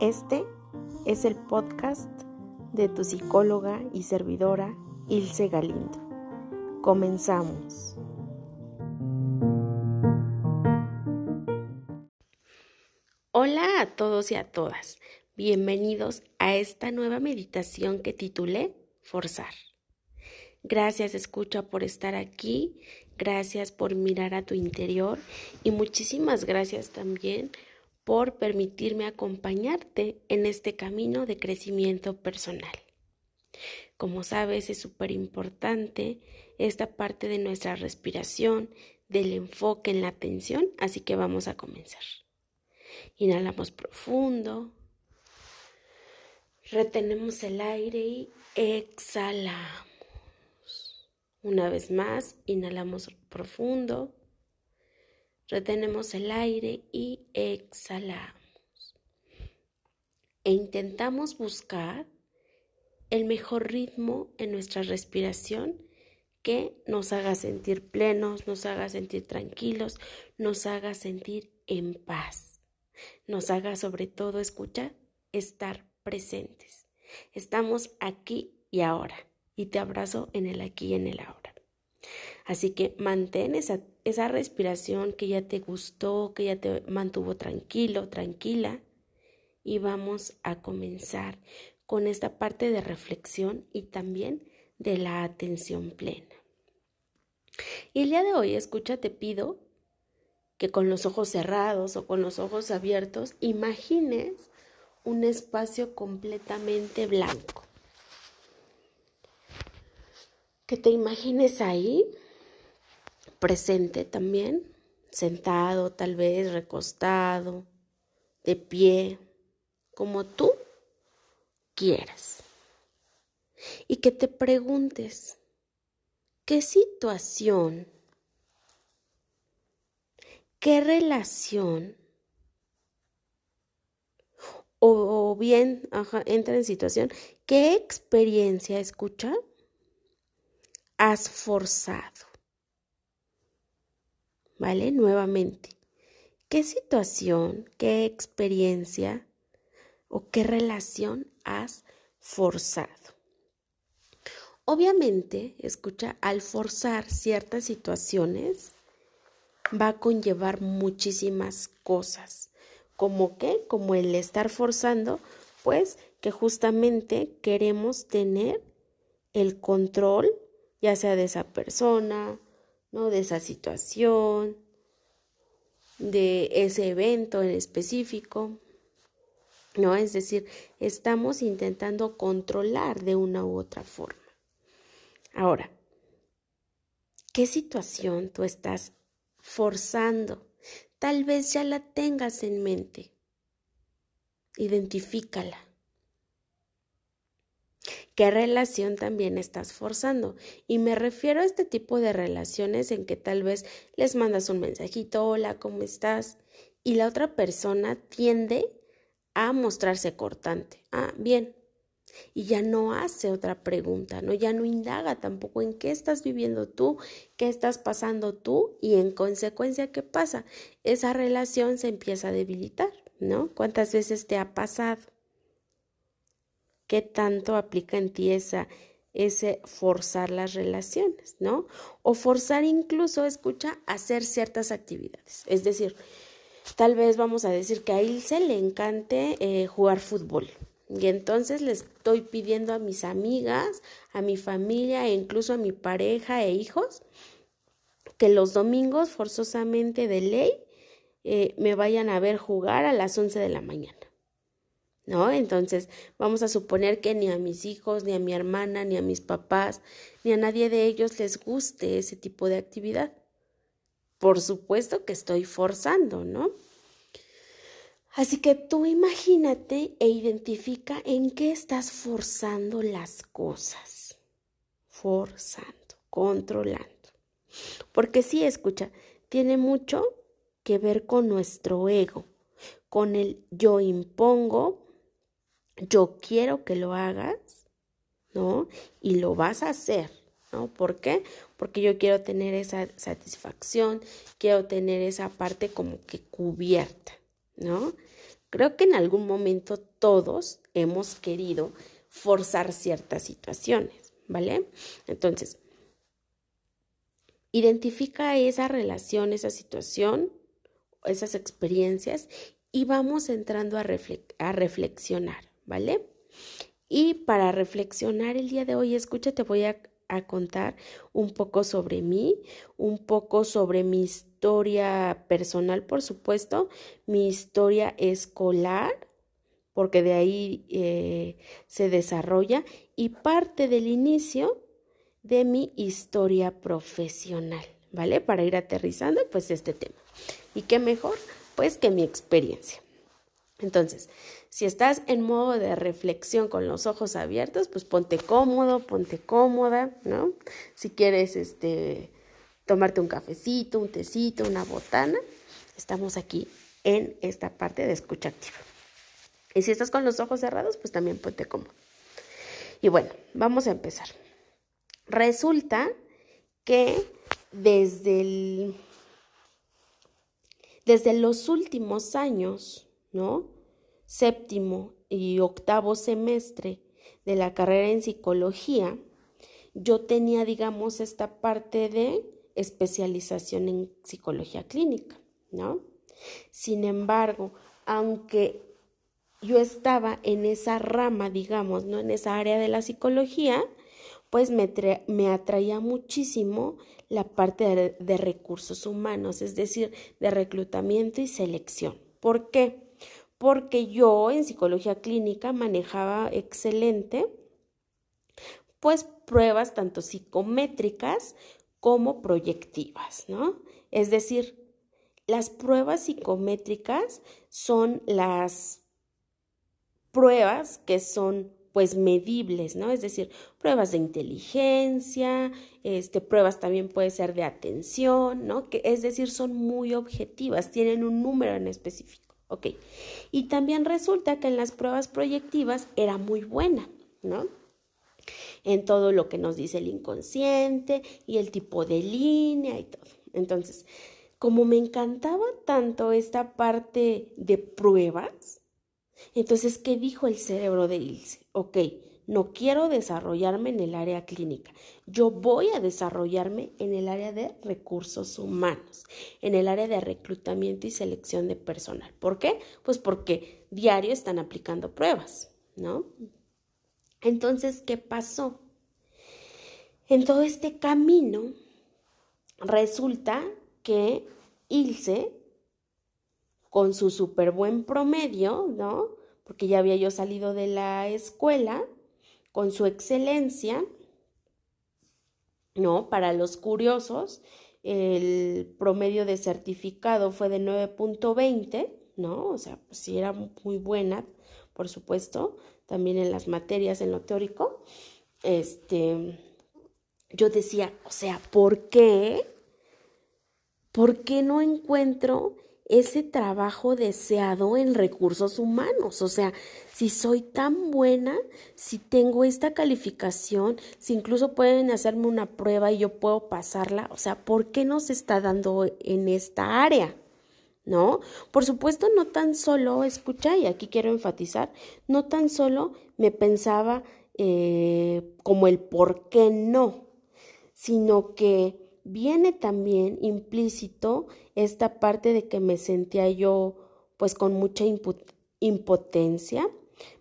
Este es el podcast de tu psicóloga y servidora Ilse Galindo. Comenzamos. Hola a todos y a todas. Bienvenidos a esta nueva meditación que titulé Forzar. Gracias, escucha, por estar aquí. Gracias por mirar a tu interior. Y muchísimas gracias también por permitirme acompañarte en este camino de crecimiento personal. Como sabes, es súper importante esta parte de nuestra respiración, del enfoque en la atención, así que vamos a comenzar. Inhalamos profundo, retenemos el aire y exhalamos. Una vez más, inhalamos profundo, retenemos el aire y exhalamos. E intentamos buscar el mejor ritmo en nuestra respiración que nos haga sentir plenos, nos haga sentir tranquilos, nos haga sentir en paz, nos haga sobre todo, escuchar, estar presentes. Estamos aquí y ahora y te abrazo en el aquí y en el ahora. Así que mantén esa, esa respiración que ya te gustó, que ya te mantuvo tranquilo, tranquila. Y vamos a comenzar con esta parte de reflexión y también de la atención plena. Y el día de hoy, escucha, te pido que con los ojos cerrados o con los ojos abiertos imagines un espacio completamente blanco que te imagines ahí, presente también, sentado, tal vez recostado, de pie, como tú quieras. Y que te preguntes, ¿qué situación, qué relación, o, bien, entra en situación, qué experiencia escucha? has forzado. ¿Vale? Nuevamente, ¿qué situación, qué experiencia o qué relación has forzado? Obviamente, escucha, al forzar ciertas situaciones va a conllevar muchísimas cosas. ¿Como qué? Como el estar forzando, pues que justamente queremos tener el control ya sea de esa persona, ¿no? De esa situación, de ese evento en específico, ¿no? Es decir, estamos intentando controlar de una u otra forma. Ahora, ¿qué situación tú estás forzando? Tal vez ya la tengas en mente. Identifícala qué relación también estás forzando. Y me refiero a este tipo de relaciones en que tal vez les mandas un mensajito, hola, ¿cómo estás? Y la otra persona tiende a mostrarse cortante. Ah, bien. Y ya no hace otra pregunta, ¿no? Ya no indaga tampoco en qué estás viviendo tú, qué estás pasando tú y en consecuencia, ¿qué pasa? Esa relación se empieza a debilitar, ¿no? ¿Cuántas veces te ha pasado? Qué tanto aplica en ti esa, ese forzar las relaciones, ¿no? O forzar incluso, escucha, hacer ciertas actividades. Es decir, tal vez vamos a decir que a Ilse le encante eh, jugar fútbol. Y entonces le estoy pidiendo a mis amigas, a mi familia e incluso a mi pareja e hijos que los domingos forzosamente de ley eh, me vayan a ver jugar a las 11 de la mañana. ¿No? Entonces, vamos a suponer que ni a mis hijos, ni a mi hermana, ni a mis papás, ni a nadie de ellos les guste ese tipo de actividad. Por supuesto que estoy forzando, ¿no? Así que tú imagínate e identifica en qué estás forzando las cosas. Forzando, controlando. Porque sí, escucha, tiene mucho que ver con nuestro ego, con el yo impongo, yo quiero que lo hagas, ¿no? Y lo vas a hacer, ¿no? ¿Por qué? Porque yo quiero tener esa satisfacción, quiero tener esa parte como que cubierta, ¿no? Creo que en algún momento todos hemos querido forzar ciertas situaciones, ¿vale? Entonces, identifica esa relación, esa situación, esas experiencias y vamos entrando a, a reflexionar, ¿vale? Y para reflexionar el día de hoy, escúchate, voy a a contar un poco sobre mí, un poco sobre mi historia personal, por supuesto, mi historia escolar, porque de ahí eh, se desarrolla, y parte del inicio de mi historia profesional, ¿vale? Para ir aterrizando, pues, este tema. ¿Y qué mejor? Pues que mi experiencia. Entonces, si estás en modo de reflexión con los ojos abiertos, pues ponte cómodo, ponte cómoda, ¿no? Si quieres este tomarte un cafecito, un tecito, una botana, estamos aquí en esta parte de escucha activa. Y si estás con los ojos cerrados, pues también ponte cómodo. Y bueno, vamos a empezar. Resulta que desde el, desde los últimos años, ¿no? Séptimo y octavo semestre de la carrera en psicología, yo tenía, digamos, esta parte de especialización en psicología clínica, ¿no? Sin embargo, aunque yo estaba en esa rama, digamos, ¿no? En esa área de la psicología, pues me, me atraía muchísimo la parte de, de recursos humanos, es decir, de reclutamiento y selección. ¿Por qué? Porque yo en psicología clínica manejaba excelente pues pruebas tanto psicométricas como proyectivas, ¿no? Es decir, las pruebas psicométricas son las pruebas que son pues medibles, ¿no? Es decir, pruebas de inteligencia, este, pruebas también puede ser de atención, ¿no? Que, es decir, son muy objetivas, tienen un número en específico. Ok. Y también resulta que en las pruebas proyectivas era muy buena, ¿no? En todo lo que nos dice el inconsciente y el tipo de línea y todo. Entonces, como me encantaba tanto esta parte de pruebas, entonces, ¿qué dijo el cerebro de Ilse? Ok, no quiero desarrollarme en el área clínica. Yo voy a desarrollarme en el área de recursos humanos, en el área de reclutamiento y selección de personal. ¿Por qué? Pues porque diario están aplicando pruebas, ¿no? Entonces, ¿qué pasó? En todo este camino, resulta que Ilse, con su súper buen promedio, ¿no? Porque ya había yo salido de la escuela, con su excelencia, ¿no? Para los curiosos, el promedio de certificado fue de 9.20, ¿no? O sea, pues sí era muy buena, por supuesto, también en las materias, en lo teórico. Este, yo decía, o sea, ¿por qué? ¿Por qué no encuentro ese trabajo deseado en recursos humanos. O sea, si soy tan buena, si tengo esta calificación, si incluso pueden hacerme una prueba y yo puedo pasarla, o sea, ¿por qué no se está dando en esta área? ¿No? Por supuesto, no tan solo, escucha, y aquí quiero enfatizar, no tan solo me pensaba eh, como el por qué no, sino que viene también implícito esta parte de que me sentía yo pues con mucha impotencia,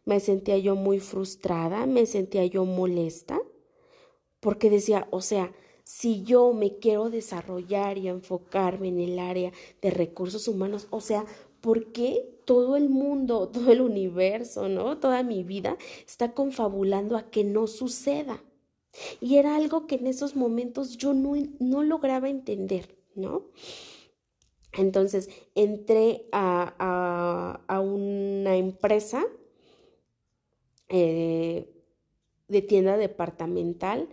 me sentía yo muy frustrada, me sentía yo molesta, porque decía, o sea, si yo me quiero desarrollar y enfocarme en el área de recursos humanos, o sea, ¿por qué todo el mundo, todo el universo, ¿no? Toda mi vida está confabulando a que no suceda? Y era algo que en esos momentos yo no, no lograba entender, ¿no? Entonces entré a, a, una empresa eh, de tienda departamental,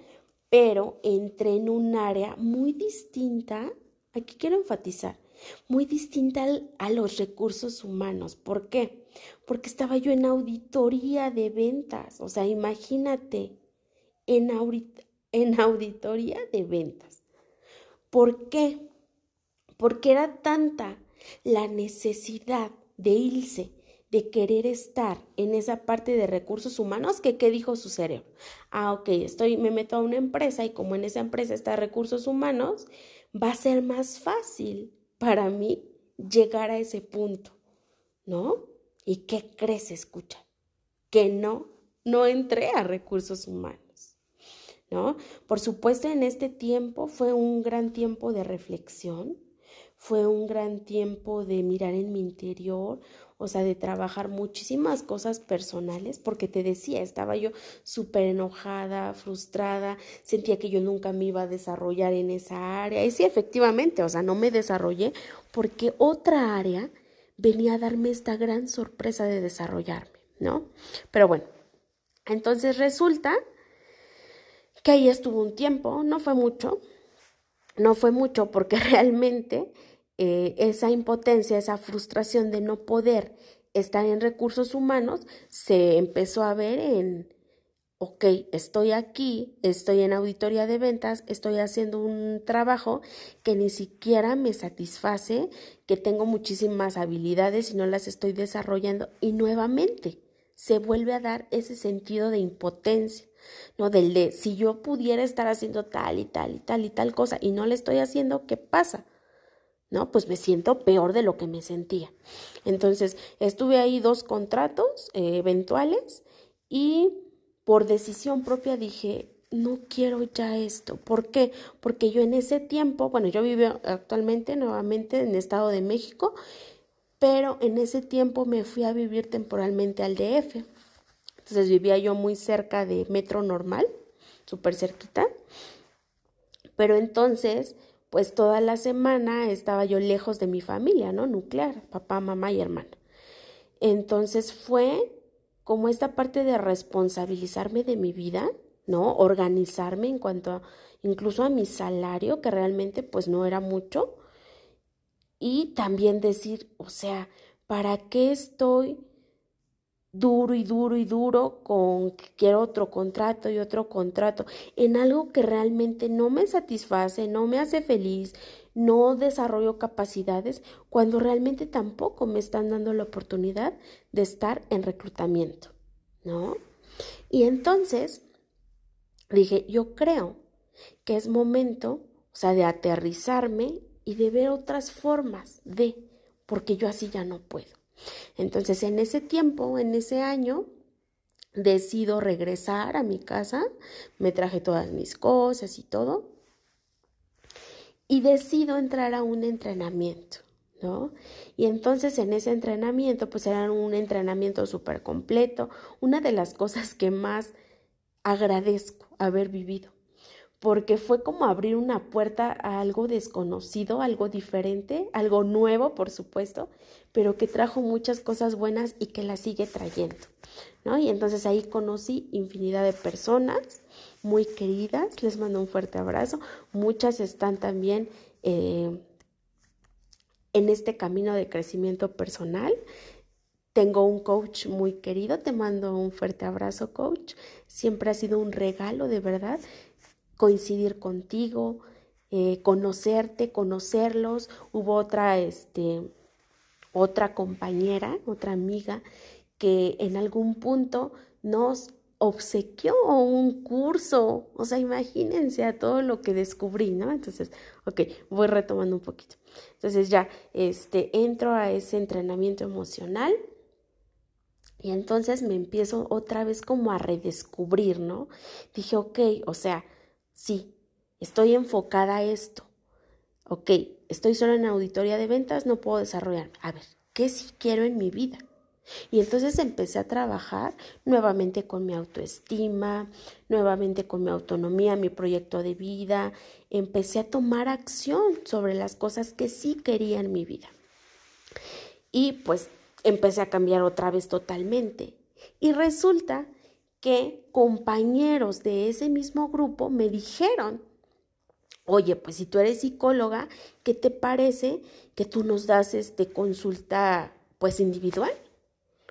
pero entré en un área muy distinta, aquí quiero enfatizar, muy distinta a los recursos humanos. ¿Por qué? Porque estaba yo en auditoría de ventas, o sea, imagínate, en, en auditoría de ventas. ¿Por qué? Porque era tanta la necesidad de irse, de querer estar en esa parte de recursos humanos que qué dijo su cerebro. Ah, ok, estoy, me meto a una empresa y como en esa empresa está recursos humanos, va a ser más fácil para mí llegar a ese punto, ¿no? ¿Y qué crees, escucha? Que no, no entré a recursos humanos, ¿no? Por supuesto, en este tiempo fue un gran tiempo de reflexión, fue un gran tiempo de mirar en mi interior, o sea, de trabajar muchísimas cosas personales, porque te decía, estaba yo súper enojada, frustrada, sentía que yo nunca me iba a desarrollar en esa área. Y sí, efectivamente, o sea, no me desarrollé porque otra área venía a darme esta gran sorpresa de desarrollarme, ¿no? Pero bueno, entonces resulta que ahí estuvo un tiempo, no fue mucho, no fue mucho porque realmente eh, esa impotencia, esa frustración de no poder estar en recursos humanos, se empezó a ver en, ok, estoy aquí, estoy en auditoría de ventas, estoy haciendo un trabajo que ni siquiera me satisface, que tengo muchísimas habilidades y no las estoy desarrollando y nuevamente se vuelve a dar ese sentido de impotencia, ¿no? Del de si yo pudiera estar haciendo tal y tal y tal y tal cosa y no le estoy haciendo, ¿qué pasa? ¿No? Pues me siento peor de lo que me sentía. Entonces, estuve ahí dos contratos eh, eventuales y por decisión propia dije, no quiero ya esto. ¿Por qué? Porque yo en ese tiempo, bueno, yo vivo actualmente nuevamente en el Estado de México, pero en ese tiempo me fui a vivir temporalmente al DF. Entonces vivía yo muy cerca de Metro Normal, súper cerquita. Pero entonces pues toda la semana estaba yo lejos de mi familia, ¿no? Nuclear, papá, mamá y hermana. Entonces fue como esta parte de responsabilizarme de mi vida, ¿no? Organizarme en cuanto a, incluso a mi salario, que realmente pues no era mucho. Y también decir, o sea, ¿para qué estoy duro y duro y duro con que quiero otro contrato y otro contrato en algo que realmente no me satisface, no me hace feliz, no desarrollo capacidades cuando realmente tampoco me están dando la oportunidad de estar en reclutamiento, ¿no? Y entonces dije, yo creo que es momento, o sea, de aterrizarme y de ver otras formas de, porque yo así ya no puedo. Entonces, en ese tiempo, en ese año, decido regresar a mi casa, me traje todas mis cosas y todo, y decido entrar a un entrenamiento, ¿no? Y entonces en ese entrenamiento, pues era un entrenamiento súper completo, una de las cosas que más agradezco haber vivido, porque fue como abrir una puerta a algo desconocido, algo diferente, algo nuevo, por supuesto, pero que trajo muchas cosas buenas y que las sigue trayendo, ¿no? Y entonces ahí conocí infinidad de personas muy queridas, les mando un fuerte abrazo, muchas están también eh, en este camino de crecimiento personal. Tengo un coach muy querido, te mando un fuerte abrazo, coach. Siempre ha sido un regalo, de verdad coincidir contigo, eh, conocerte, conocerlos. Hubo otra, este, otra compañera, otra amiga, que en algún punto nos obsequió un curso. O sea, imagínense a todo lo que descubrí, ¿no? Entonces, ok, voy retomando un poquito. Entonces ya, este, entro a ese entrenamiento emocional. Y entonces me empiezo otra vez como a redescubrir, ¿no? Dije, ok, o sea, Sí, estoy enfocada a esto. Ok, estoy solo en auditoría de ventas, no puedo desarrollarme. A ver, ¿qué sí quiero en mi vida? Y entonces empecé a trabajar nuevamente con mi autoestima, nuevamente con mi autonomía, mi proyecto de vida. Empecé a tomar acción sobre las cosas que sí quería en mi vida. Y pues empecé a cambiar otra vez totalmente. Y resulta que compañeros de ese mismo grupo me dijeron, oye, pues si tú eres psicóloga, ¿qué te parece que tú nos das este consulta pues individual?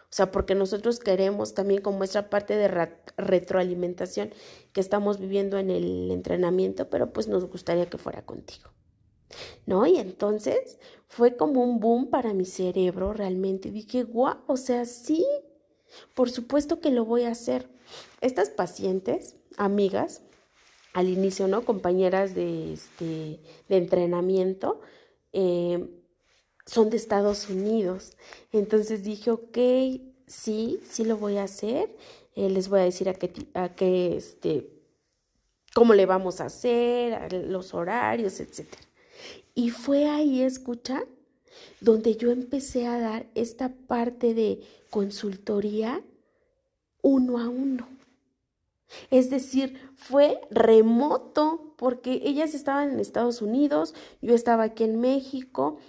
O sea, porque nosotros queremos también como esta parte de retroalimentación que estamos viviendo en el entrenamiento, pero pues nos gustaría que fuera contigo. ¿no? Y entonces fue como un boom para mi cerebro realmente. Dije, guau, o sea, sí, por supuesto que lo voy a hacer. Estas pacientes, amigas, al inicio, ¿no? Compañeras de, este, de entrenamiento, eh, son de Estados Unidos. Entonces dije, ok, sí, sí lo voy a hacer. Eh, les voy a decir a qué, a qué, este, cómo le vamos a hacer, los horarios, etcétera. Y fue ahí, escucha, donde yo empecé a dar esta parte de consultoría uno a uno. Es decir, fue remoto porque ellas estaban en Estados Unidos, yo estaba aquí en México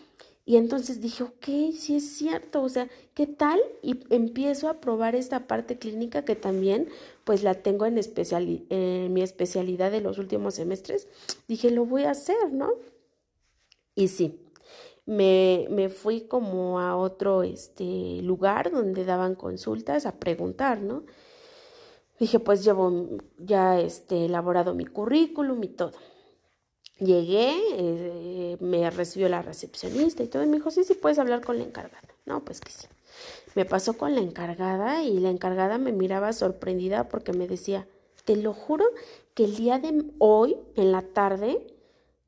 y entonces dije, ok, sí es cierto, o sea, ¿qué tal? Y empiezo a probar esta parte clínica que también pues la tengo en, en mi especialidad de los últimos semestres. Dije, lo voy a hacer, ¿no? Y sí, me, me, fui como a otro este, lugar donde daban consultas a preguntar, ¿no? Dije, pues llevo ya este, elaborado mi currículum y todo. Llegué, eh, me recibió la recepcionista y todo, y me dijo, sí, sí, puedes hablar con la encargada. No, pues que sí. Me pasó con la encargada y la encargada me miraba sorprendida porque me decía, te lo juro que el día de hoy, en la tarde,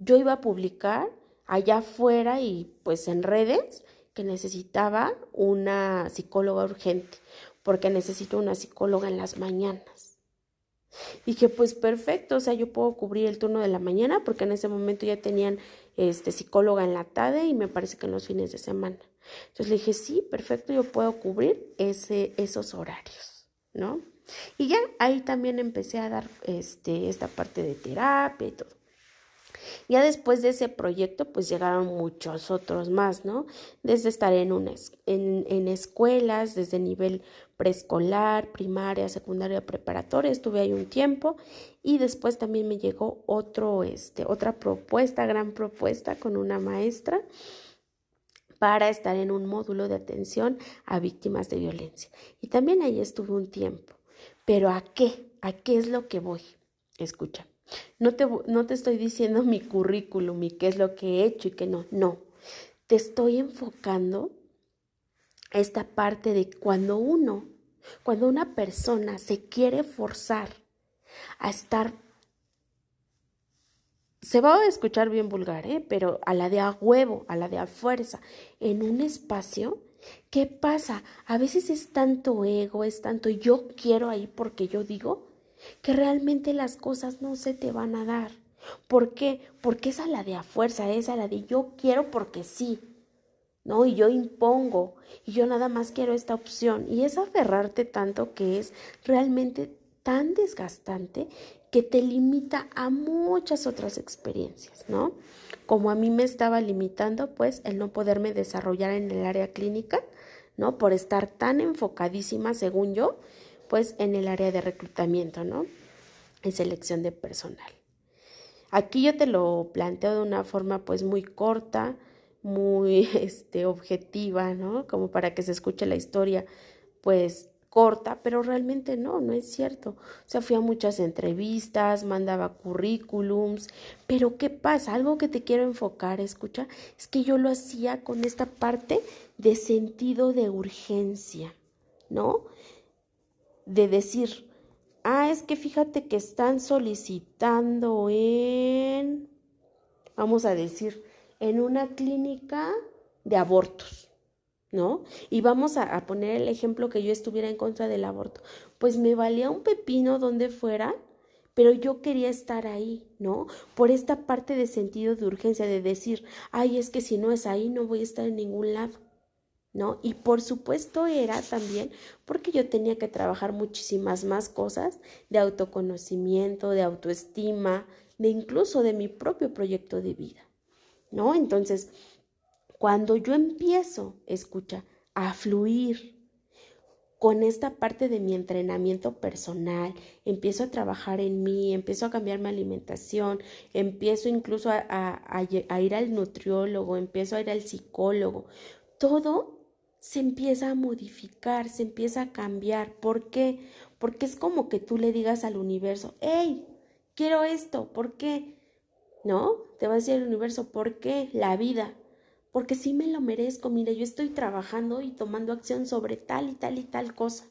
yo iba a publicar allá afuera y pues en redes que necesitaba una psicóloga urgente, porque necesito una psicóloga en las mañanas. Dije, pues perfecto, o sea, yo puedo cubrir el turno de la mañana porque en ese momento ya tenían este psicóloga en la tarde y me parece que en los fines de semana. Entonces le dije, sí, perfecto, yo puedo cubrir ese, esos horarios, ¿no? Y ya ahí también empecé a dar este, esta parte de terapia y todo. Ya después de ese proyecto, pues llegaron muchos otros más, ¿no? Desde estar en, una, en, en escuelas, desde nivel preescolar, primaria, secundaria, preparatoria, estuve ahí un tiempo y después también me llegó otro, este, otra propuesta, gran propuesta con una maestra para estar en un módulo de atención a víctimas de violencia. Y también ahí estuve un tiempo. Pero ¿a qué? ¿A qué es lo que voy? Escucha. No te, no te estoy diciendo mi currículum y qué es lo que he hecho y qué no. No. Te estoy enfocando esta parte de cuando uno, cuando una persona se quiere forzar a estar, se va a escuchar bien vulgar, ¿eh? pero a la de a huevo, a la de a fuerza, en un espacio, ¿qué pasa? A veces es tanto ego, es tanto yo quiero ahí porque yo digo, que realmente las cosas no se te van a dar. ¿Por qué? Porque es a la de a fuerza, es a la de yo quiero porque sí. ¿no? Y yo impongo, y yo nada más quiero esta opción. Y es aferrarte tanto que es realmente tan desgastante que te limita a muchas otras experiencias, ¿no? Como a mí me estaba limitando, pues, el no poderme desarrollar en el área clínica, ¿no? Por estar tan enfocadísima, según yo, pues en el área de reclutamiento, ¿no? En selección de personal. Aquí yo te lo planteo de una forma pues muy corta, muy este, objetiva, ¿no? Como para que se escuche la historia pues corta, pero realmente no, no es cierto. O sea, fui a muchas entrevistas, mandaba currículums, pero ¿qué pasa? Algo que te quiero enfocar, escucha, es que yo lo hacía con esta parte de sentido de urgencia, ¿no? De decir, ah, es que fíjate que están solicitando en, vamos a decir, en una clínica de abortos, ¿no? Y vamos a, poner el ejemplo que yo estuviera en contra del aborto. Pues me valía un pepino donde fuera, pero yo quería estar ahí, ¿no? Por esta parte de sentido de urgencia, de decir, ay, es que si no es ahí, no voy a estar en ningún lado. ¿No? Y por supuesto era también porque yo tenía que trabajar muchísimas más cosas de autoconocimiento, de autoestima, de incluso de mi propio proyecto de vida, ¿no? Entonces, cuando yo empiezo, escucha, a fluir con esta parte de mi entrenamiento personal, empiezo a trabajar en mí, empiezo a cambiar mi alimentación, empiezo incluso a, a ir al nutriólogo, empiezo a ir al psicólogo, todo se empieza a modificar, se empieza a cambiar. ¿Por qué? Porque es como que tú le digas al universo, hey, quiero esto, ¿por qué? ¿no? Te va a decir el universo, ¿por qué? La vida. Porque sí me lo merezco, mire, yo estoy trabajando y tomando acción sobre tal y tal y tal cosa.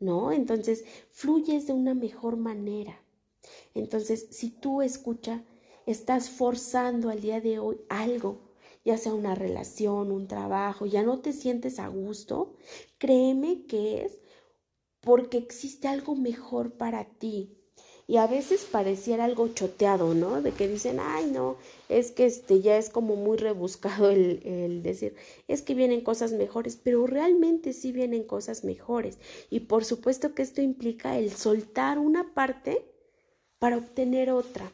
¿No? Entonces, fluyes de una mejor manera. Entonces, si tú escucha, estás forzando al día de hoy algo, ya sea una relación, un trabajo, ya no te sientes a gusto, créeme que es porque existe algo mejor para ti, y a veces pareciera algo choteado, ¿no? De que dicen, ay, no, es que este ya es como muy rebuscado el, el, decir, es que vienen cosas mejores, pero realmente sí vienen cosas mejores. Y por supuesto que esto implica el soltar una parte para obtener otra.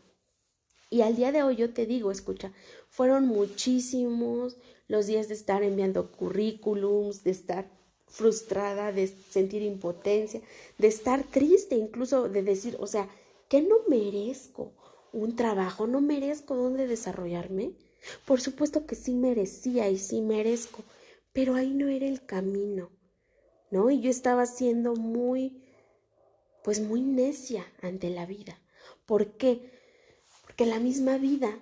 Y al día de hoy yo te digo, escucha, fueron muchísimos los días de estar enviando currículums, de estar frustrada, de sentir impotencia, de estar triste, incluso de decir, o sea, ¿Qué no merezco? ¿Un trabajo? ¿No merezco dónde desarrollarme? Por supuesto que sí merecía y sí merezco, pero ahí no era el camino, ¿no? Y yo estaba siendo muy, pues muy necia ante la vida. ¿Por qué? Porque la misma vida,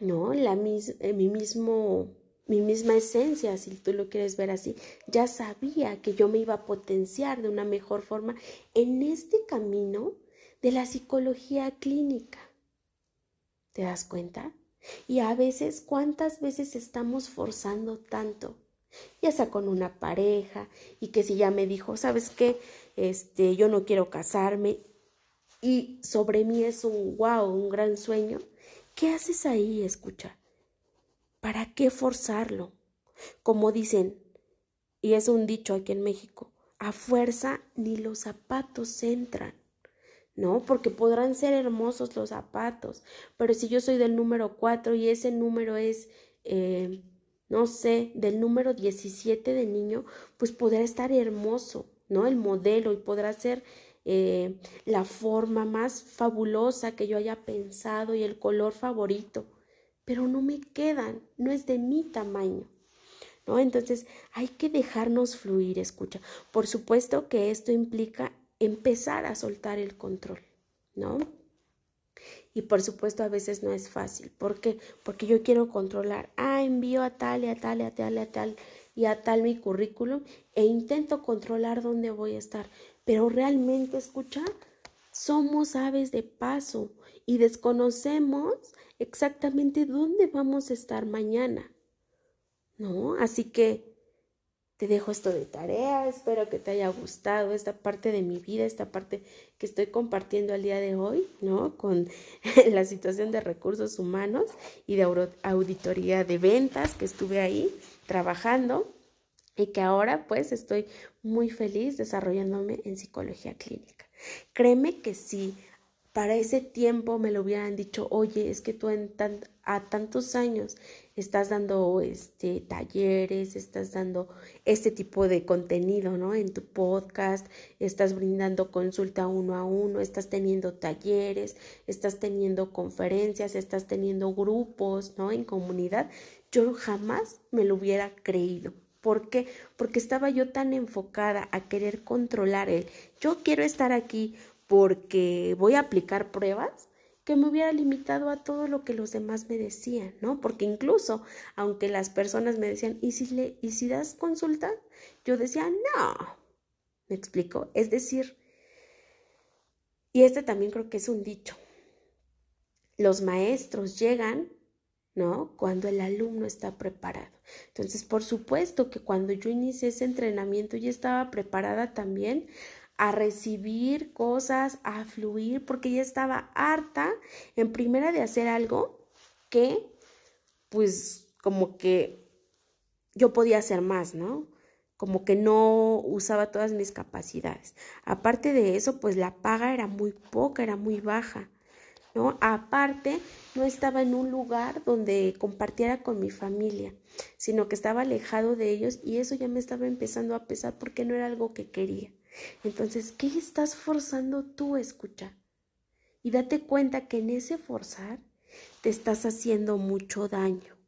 ¿no? La mis, eh, mi mismo mi misma esencia, si tú lo quieres ver así, ya sabía que yo me iba a potenciar de una mejor forma en este camino de la psicología clínica. ¿Te das cuenta? Y a veces, ¿cuántas veces estamos forzando tanto? Ya sea con una pareja y que si ya me dijo, ¿sabes qué? Este, yo no quiero casarme y sobre mí es un wow, un gran sueño. ¿Qué haces ahí, escucha? ¿Para qué forzarlo? Como dicen, y es un dicho aquí en México, a fuerza ni los zapatos entran. ¿no? Porque podrán ser hermosos los zapatos, pero si yo soy del número 4 y ese número es, eh, no sé, del número 17 de niño, pues podrá estar hermoso, ¿no? El modelo y podrá ser eh, la forma más fabulosa que yo haya pensado y el color favorito, pero no me quedan, no es de mi tamaño. ¿No? Entonces hay que dejarnos fluir, escucha. Por supuesto que esto implica empezar a soltar el control, ¿no? Y por supuesto a veces no es fácil. ¿Por qué? Porque yo quiero controlar. Ah, envío a tal y a tal y a tal y a tal y a tal mi currículum e intento controlar dónde voy a estar. Pero realmente, escucha, somos aves de paso y desconocemos exactamente dónde vamos a estar mañana. ¿No? Así que te dejo esto de tarea, espero que te haya gustado esta parte de mi vida, esta parte que estoy compartiendo al día de hoy, ¿no? Con la situación de recursos humanos y de auditoría de ventas que estuve ahí trabajando y que ahora pues estoy muy feliz desarrollándome en psicología clínica. Créeme que si para ese tiempo me lo hubieran dicho, oye, es que tú en a tantos años estás dando este talleres, estás dando este tipo de contenido, ¿no? En tu podcast, estás brindando consulta uno a uno, estás teniendo talleres, estás teniendo conferencias, estás teniendo grupos, ¿no? En comunidad. Yo jamás me lo hubiera creído. ¿Por qué? Porque estaba yo tan enfocada a querer controlar el yo quiero estar aquí porque voy a aplicar pruebas que me hubiera limitado a todo lo que los demás me decían, ¿no? Porque incluso, aunque las personas me decían, ¿y si, le, ¿y si das consulta? Yo decía, no. ¿Me explico? Es decir, y este también creo que es un dicho. Los maestros llegan, ¿no? Cuando el alumno está preparado. Entonces, por supuesto que cuando yo inicié ese entrenamiento ya estaba preparada también a recibir cosas, a fluir, porque ya estaba harta en primera de hacer algo que, pues, como que yo podía hacer más, ¿no? Como que no usaba todas mis capacidades. Aparte de eso, pues la paga era muy poca, era muy baja. ¿No? Aparte, no estaba en un lugar donde compartiera con mi familia, sino que estaba alejado de ellos y eso ya me estaba empezando a pesar porque no era algo que quería. Entonces, ¿qué estás forzando tú a escuchar? Y date cuenta que en ese forzar te estás haciendo mucho daño.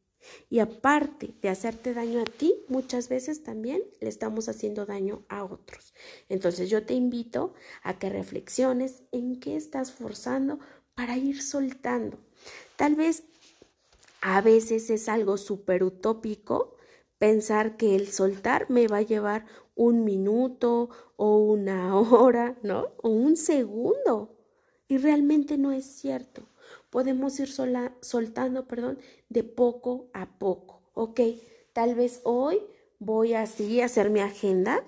Y aparte de hacerte daño a ti, muchas veces también le estamos haciendo daño a otros. Entonces yo te invito a que reflexiones en qué estás forzando para ir soltando. Tal vez a veces es algo súper utópico pensar que el soltar me va a llevar un minuto o una hora, ¿no? O un segundo. Y realmente no es cierto. Podemos ir soltando, perdón, de poco a poco. Ok, tal vez hoy voy así a hacer mi agenda,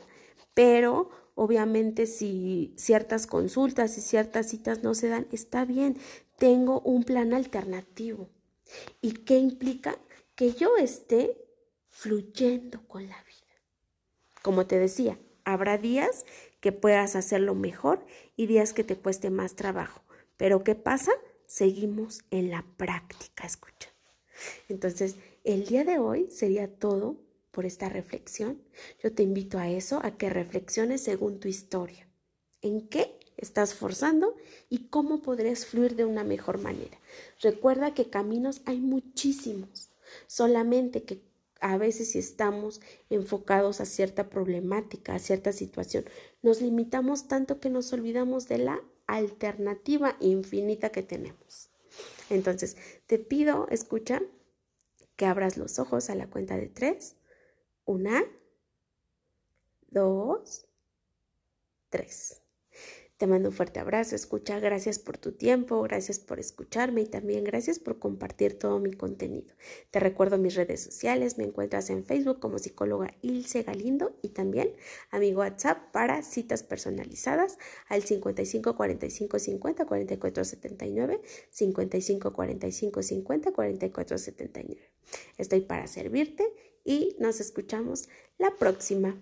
pero obviamente si ciertas consultas y ciertas citas no se dan, está bien, tengo un plan alternativo. ¿Y qué implica? Que yo esté fluyendo con la vida. Como te decía, habrá días que puedas hacerlo mejor y días que te cueste más trabajo. Pero ¿qué pasa? Seguimos en la práctica, escucha. Entonces, el día de hoy sería todo por esta reflexión. Yo te invito a eso, a que reflexiones según tu historia. ¿En qué estás forzando y cómo podrías fluir de una mejor manera? Recuerda que caminos hay muchísimos, solamente que a veces si estamos enfocados a cierta problemática, a cierta situación, nos limitamos tanto que nos olvidamos de la alternativa infinita que tenemos. Entonces, te pido, escucha, que abras los ojos a la cuenta de tres. Una, dos, tres. Te mando un fuerte abrazo, escucha, gracias por tu tiempo, gracias por escucharme y también gracias por compartir todo mi contenido. Te recuerdo mis redes sociales, me encuentras en Facebook como psicóloga Ilse Galindo y también a mi WhatsApp para citas personalizadas al 55 45 50 44 79, 55 45 50 44 79. Estoy para servirte y nos escuchamos la próxima.